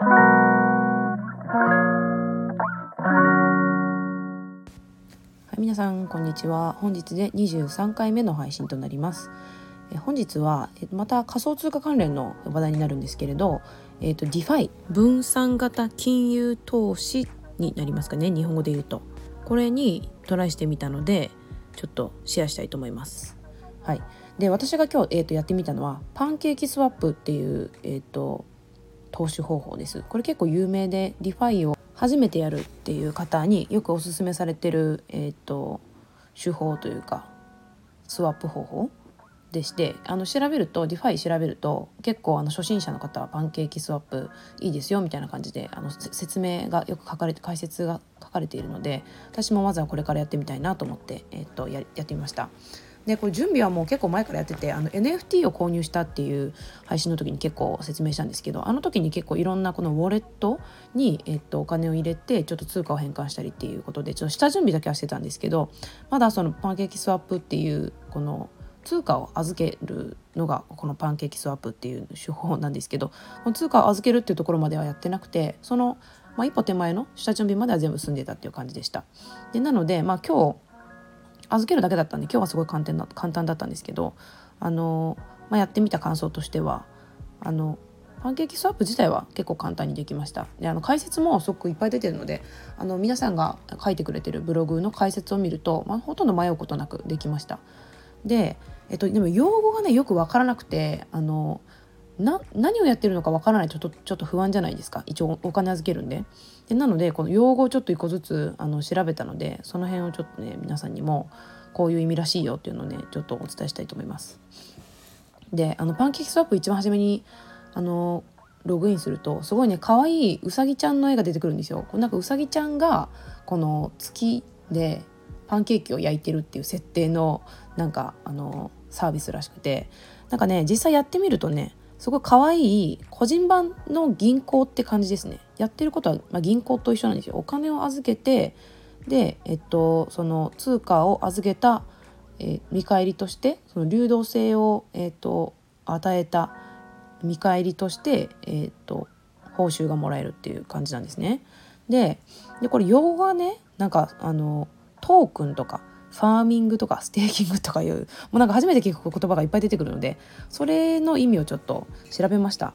はい皆さんこんにちは。本日で23回目の配信となります。本日はまた仮想通貨関連の話題になるんですけれど、えーと、DeFi 分散型金融投資になりますかね。日本語で言うと。これにトライしてみたのでちょっとシェアしたいと思います。はい。で私が今日、えーと、やってみたのはパンケーキスワップっていう、えーと、投資方法ですこれ結構有名で DeFi を初めてやるっていう方によくおすすめされてる、えーと手法というかスワップ方法でしてあの調べると DeFi 調べると結構あの初心者の方はパンケーキスワップいいですよみたいな感じであの説明がよく書かれて解説が書かれているので私もまずはこれからやってみたいなと思って、えー、っとややってみました。でこれ準備はもう結構前からやっててあの NFT を購入したっていう配信の時に結構説明したんですけどあの時に結構いろんなこのウォレットに、えっと、お金を入れてちょっと通貨を変換したりっていうことでちょっと下準備だけはしてたんですけどまだそのパンケーキスワップっていうこの通貨を預けるのがこのパンケーキスワップっていう手法なんですけどこの通貨を預けるっていうところまではやってなくてその、まあ、一歩手前の下準備までは全部済んでたっていう感じでした。でなので、まあ、今日預けるだけだったんで今日はすごい簡単な簡単だったんですけどあの、まあ、やってみた感想としてはあのパンケーキスワップ自体は結構簡単にできました。であの解説もすごくいっぱい出てるのであの皆さんが書いてくれてるブログの解説を見ると、まあ、ほとんど迷うことなくできました。でえっと、でも用語がねよく分からなくてあのな何をやってるのか分からないとちょっとちょっと不安じゃないですか？一応お金預けるんででなのでこの用語をちょっと一個ずつあの調べたのでその辺をちょっとね皆さんにもこういう意味らしいよっていうのをねちょっとお伝えしたいと思います。であのパンケーキスワップ一番初めにあのログインするとすごいね可愛いうさぎちゃんの絵が出てくるんですよ。なんかうさぎちゃんがこの月でパンケーキを焼いてるっていう設定のなんかあのサービスらしくてなんかね実際やってみるとねすごい可愛い個人版の銀行って感じですねやってることは、まあ、銀行と一緒なんですよお金を預けてでえっとその通貨を預けた、え、見返りとしてその流動性を、えっと、与えた見返りとして、えっと、報酬がもらえるっていう感じなんですね。ででこれ用語がねなんかあのトークンとかファーミングとかステーキングとかいうもうなんか初めて聞く言葉がいっぱい出てくるのでそれの意味をちょっと調べました。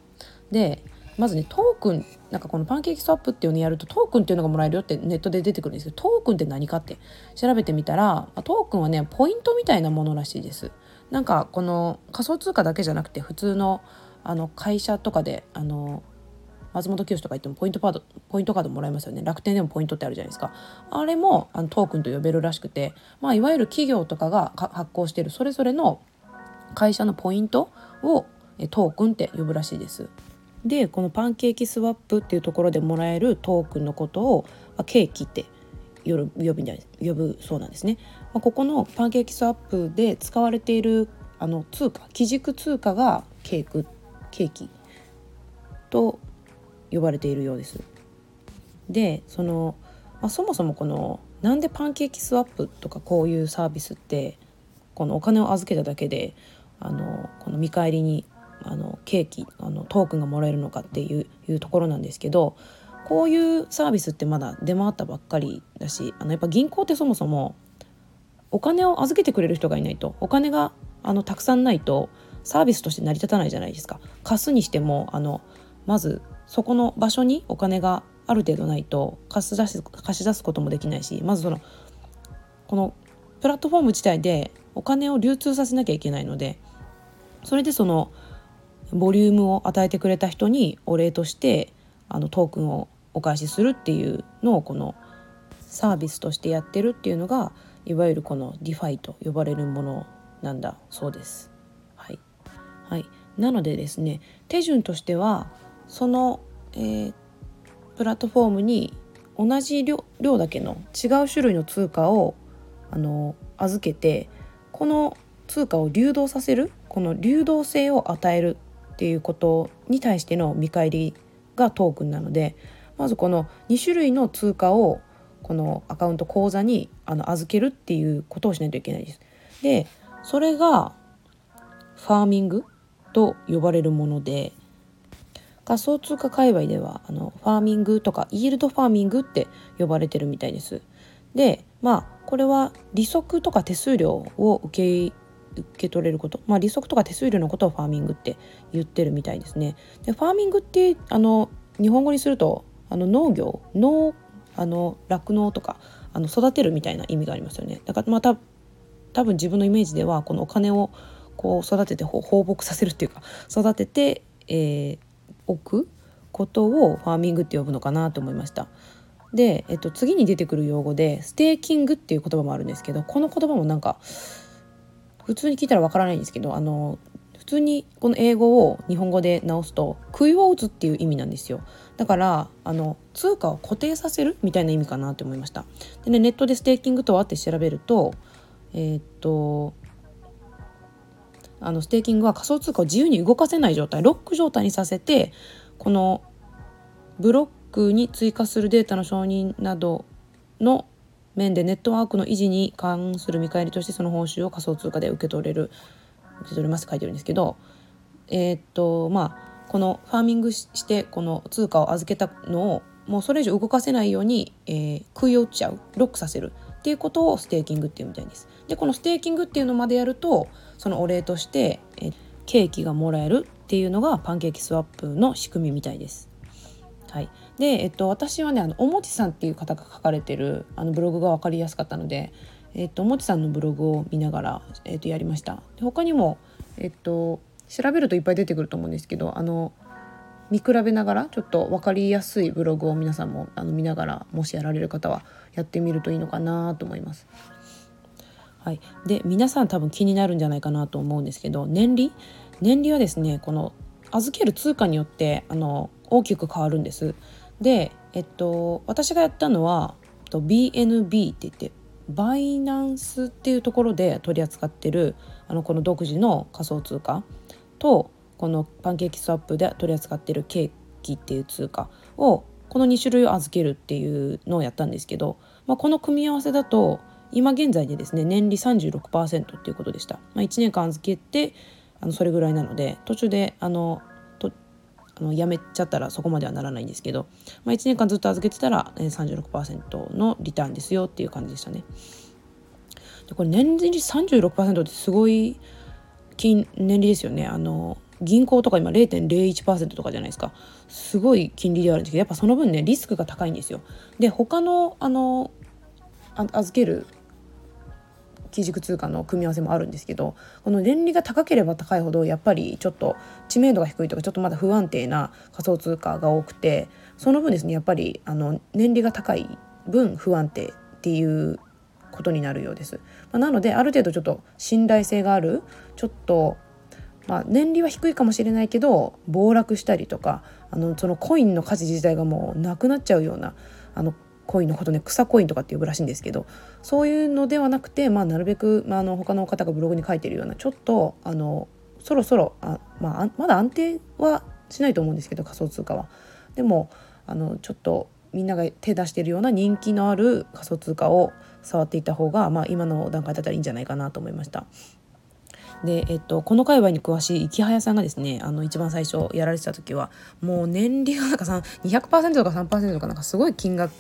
でまずねトークンなんかこのパンケーキスワップっていうのやるとトークンっていうのがもらえるよってネットで出てくるんですけどトークンって何かって調べてみたらトークンはねポイントみたいなものらしいです。なんかこの仮想通貨だけじゃなくて普通のあの会社とかであの松本清とか言ってもポイントカードポイントカードもらえますよね楽天でもポイントってあるじゃないですかあれもあのトークンと呼べるらしくて、まあ、いわゆる企業とかが発行しているそれぞれの会社のポイントをトークンって呼ぶらしいです。でこのパンケーキスワップっていうところでもらえるトークンのことをケーキって呼ぶ呼ぶそうなんですね。まあ、ここのパンケーキスワップで使われているあの通貨基軸通貨がケークケーキと呼ばれているようです。でその、まあ、そもそもこのなんでパンケーキスワップとかこういうサービスってこのお金を預けただけであのこの見返りにあのケーキあのトークンがもらえるのかっていうところなんですけどこういうサービスってまだ出回ったばっかりだしあのやっぱ銀行ってそもそもお金を預けてくれる人がいないとお金があのたくさんないとサービスとして成り立たないじゃないですか。貸すにしてもあのまずそこの場所にお金がある程度ないと貸し出す貸し出すこともできないしまずそのこのプラットフォーム自体でお金を流通させなきゃいけないのでそれでそのボリュームを与えてくれた人にお礼としてあのトークンをお返しするっていうのをこのサービスとしてやってるっていうのがいわゆるこの DeFi と呼ばれるものなんだそうです。はい、はい、なのでですね手順としてはその、えー、プラットフォームに同じ量だけの違う種類の通貨をあの預けてこの通貨を流動させるこの流動性を与えるっていうことに対しての見返りがトークンなのでまずこの2種類の通貨をこのアカウント口座にあの預けるっていうことをしないといけないです。でそれがファーミングと呼ばれるもので仮想通貨界隈ではあのファーミングとかイールドファーミングって呼ばれてるみたいです。でまあこれは利息とか手数料を受け受け取れること、まあ、利息とか手数料のことをファーミングって言ってるみたいですね。でファーミングってあの日本語にするとあの農業農あの酪農とかあの育てるみたいな意味がありますよね。だからまた多分自分のイメージではこのお金をこう育てて放牧させるっていうか育てて、えー、置くことをファーミングって呼ぶのかなと思いました。で、えっと、次に出てくる用語でステーキングっていう言葉もあるんですけどこの言葉もなんか普通に聞いたらわからないんですけどあの普通にこの英語を日本語で直すと杭を打つっていう意味なんですよだからあの通貨を固定させるみたいな意味かなって思いましたでねネットでステーキングとはって調べるとえー、っとあのステーキングは仮想通貨を自由に動かせない状態ロック状態にさせてこのブロックに追加するデータの承認などの面でネットワークの維持に関する見返りとしてその報酬を仮想通貨で受け取れる受け取れますって書いてるんですけどえー、っとまあこのファーミングしてこの通貨を預けたのをもうそれ以上動かせないように、えー、食い落ちちゃうロックさせるっていうことをステーキングっていうみたいです。でこのステーキングっていうのまでやるとそのお礼として、えケーキがもらえるっていうのがパンケーキスワップの仕組みみたいです。はい、で、えっと、私はねあのおもちさんっていう方が書かれてるあのブログが分かりやすかったので、えっと、おもちさんのブログを見ながら、えっと、やりました。で他にも、えっと、調べるといっぱい出てくると思うんですけどあの見比べながらちょっと分かりやすいブログを皆さんもあの見ながらもしやられる方はやってみるといいのかなと思います。はい、で皆さん多分気になるんじゃないかなと思うんですけど年利？年利はですねこの預ける通貨によってあの大きく変わるんです。で、えっと、私がやったのは BNB って言ってバイナンスっていうところで取り扱ってるあのこの独自の仮想通貨とこのパンケーキスワップで取り扱ってるケーキっていう通貨をこの2種類を預けるっていうのをやったんですけど、まあ、この組み合わせだと今現在でですね年利36%っていうことでした、まあ、1年間預けてあのそれぐらいなので途中であのとあのやめちゃったらそこまではならないんですけど、まあ、1年間ずっと預けてたら36%のリターンですよっていう感じでしたね。でこれ年利36%ってすごい金年利ですよね。あの銀行とか今0.01%とかじゃないですかすごい金利ではあるんですけどやっぱその分ねリスクが高いんですよ。で他のあの預ける基軸通貨の組み合わせもあるんですけどこの年利が高ければ高いほどやっぱりちょっと知名度が低いとかちょっとまだ不安定な仮想通貨が多くてその分ですねやっぱりあの年利が高い分不安定っていうことになるようです。まあ、なのである程度ちょっと信頼性があるちょっとまあ、年利は低いかもしれないけど暴落したりとかあのそのコインの価値自体がもうなくなっちゃうようなあのコインのことね草コインとかって呼ぶらしいんですけどそういうのではなくて、まあ、なるべく、まあ、あの他の方がブログに書いてるようなちょっとあのそろそろあ、まあ、まだ安定はしないと思うんですけど仮想通貨は。でもあのちょっとみんなが手出してるような人気のある仮想通貨を触っていた方が、まあ、今の段階だったらいいんじゃないかなと思いました。で、えっと、この界隈に詳しい池早さんがですねあの一番最初やられてた時はもう年利がなんか200%とか3%とかなんかすごい金額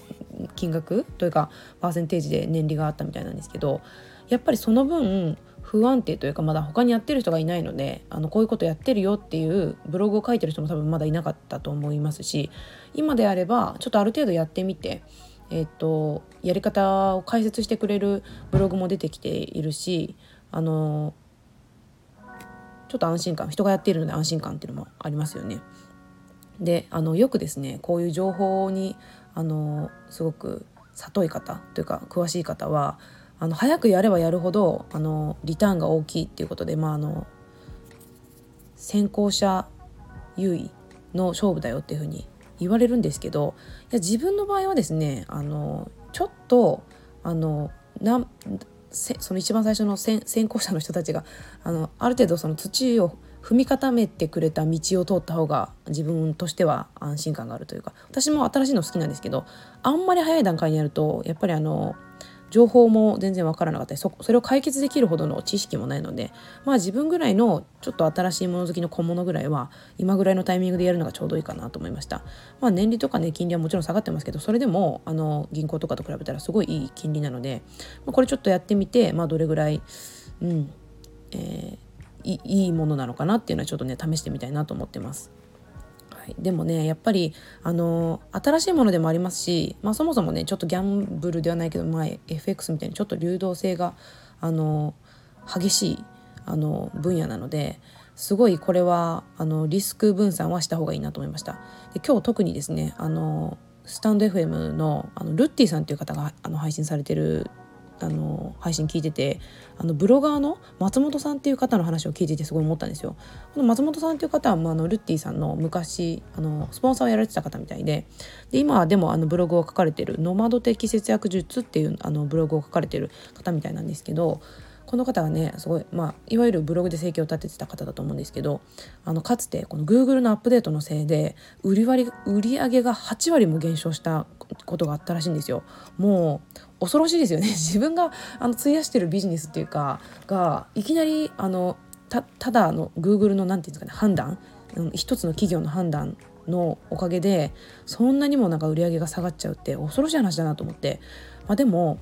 金額というかパーセンテージで年利があったみたいなんですけどやっぱりその分不安定というかまだ他にやってる人がいないのであのこういうことやってるよっていうブログを書いてる人も多分まだいなかったと思いますし今であればちょっとある程度やってみてえっとやり方を解説してくれるブログも出てきているしあのちょっと安心感人がやっているので安心感っていうのもありますよね。であのよくですねこういう情報にあのすごく里い方というか詳しい方はあの早くやればやるほどあのリターンが大きいっていうことで、まあ、あの先行者優位の勝負だよっていうふうに言われるんですけどいや自分の場合はですねあのちょっとあのなその一番最初の先行者の人たちがあのある程度その土を踏み固めてくれた道を通った方が自分としては安心感があるというか私も新しいの好きなんですけどあんまり早い段階にやるとやっぱりあの情報も全然わからなかったりそそれを解決できるほどの知識もないのでまあ自分ぐらいのちょっと新しいもの好きの小物ぐらいは今ぐらいのタイミングでやるのがちょうどいいかなと思いましたまあ年利とかね金利はもちろん下がってますけどそれでもあの銀行とかと比べたらすごいいい金利なので、まあ、これちょっとやってみてまあどれぐらいうんえー、いいものなのかなっていうのはちょっとね試してみたいなと思ってます。い、でもねやっぱりあの新しいものでもありますし、まあ、そもそもねちょっとギャンブルではないけど、まあ、FX みたいにちょっと流動性があの激しいあの分野なのですごいこれはあのリスク分散はした方がいいなと思いました。で今日特にですねあのスタンド FM のあのルッティさんという方があの配信されてるあの配信聞いててあのブロガーの松本さんっていう方の話を聞いててすごい思ったんですよ。この松本さんっていう方は、まあ、あのルッティさんの昔あのスポンサーをやられてた方みたいでで今はでもあのブログを書かれてる「ノマド的節約術」っていうあのブログを書かれてる方みたいなんですけどこの方がねすごい、まあ、いわゆるブログで生計を立ててた方だと思うんですけどあのかつてこの Google のアップデートのせいで売り割売り上げが8割も減少したことがあったらしいんですよ。もう恐ろしいですよね。自分があの費やしてるビジネスっていうかがいきなりあのたただの Google の何て言うんですかね判断、うん、一つの企業の判断のおかげでそんなにもなんか売り上げが下がっちゃうって恐ろしい話だなと思って、まあ、でも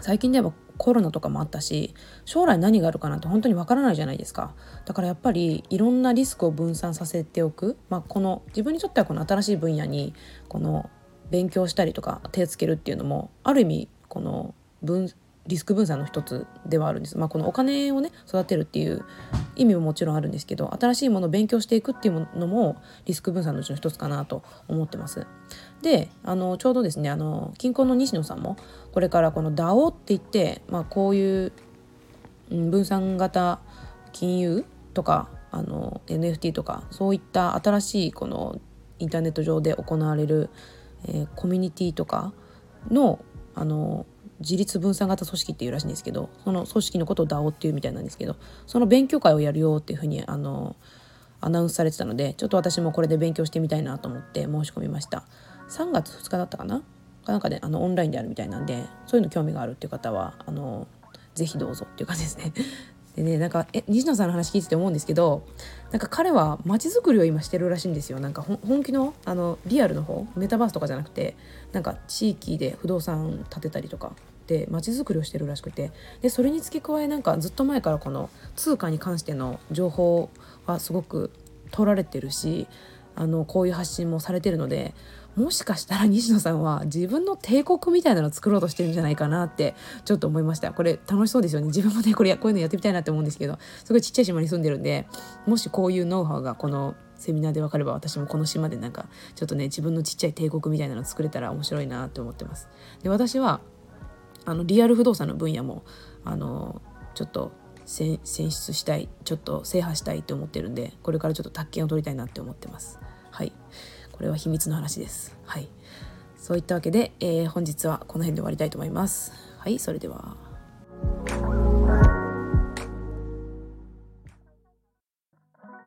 最近ではコロナとかもあったし将来何があるかなんて本当にわからないじゃないですか。だからやっぱりいろんなリスクを分散させておく、まあ、この自分にとってはこの新しい分野にこの勉強したりとか手つけるっていうのもある意味この分リスク分散の一つではあるんです、まあ、このお金をね育てるっていう意味ももちろんあるんですけど新しいものを勉強していくっていうのもリスク分散のうちの一つかなと思ってます。であのちょうどですねあの近郊の西野さんもこれからこの DAO って言って、まあ、こういう、分散型金融とかあの NFT とかそういった新しいこのインターネット上で行われる、えー、コミュニティとかのあの自立分散型組織っていうらしいんですけどその組織のことを DAO っていうみたいなんですけどその勉強会をやるよっていうふうにあのアナウンスされてたのでちょっと私もこれで勉強してみたいなと思って申し込みました。3月2日だったかな？なんか、ね、あのオンラインであるみたいなんでそういうの興味があるっていう方はあのぜひどうぞっていう感じですね。でねなんかえ西野さんの話聞いてて思うんですけどなんか彼は街づくりを今してるらしいんですよ。なんか本気のあのリアルの方メタバースとかじゃなくてなんか地域で不動産建てたりとかで街づくりをしてるらしくて。でそれに付け加えなんかずっと前からこの通貨に関しての情報はすごく取られてるしあのこういう発信もされてるのでもしかしたら西野さんは自分の帝国みたいなのを作ろうとしてるんじゃないかなってちょっと思いました。これ楽しそうですよね。自分もねこれこういうのやってみたいなって思うんですけど。すごいちっちゃい島に住んでるんでもしこういうノウハウがこのセミナーで分かれば私もこの島でなんかちょっとね自分のちっちゃい帝国みたいなの作れたら面白いなって思ってます。で私はあのリアル不動産の分野もあのちょっと選出したいちょっと制覇したいと思ってるんでこれからちょっと宅建を取りたいなって思ってます。はい。これは秘密の話です。はい。そういったわけで、えー、本日はこの辺で終わりたいと思います。はい、それでは。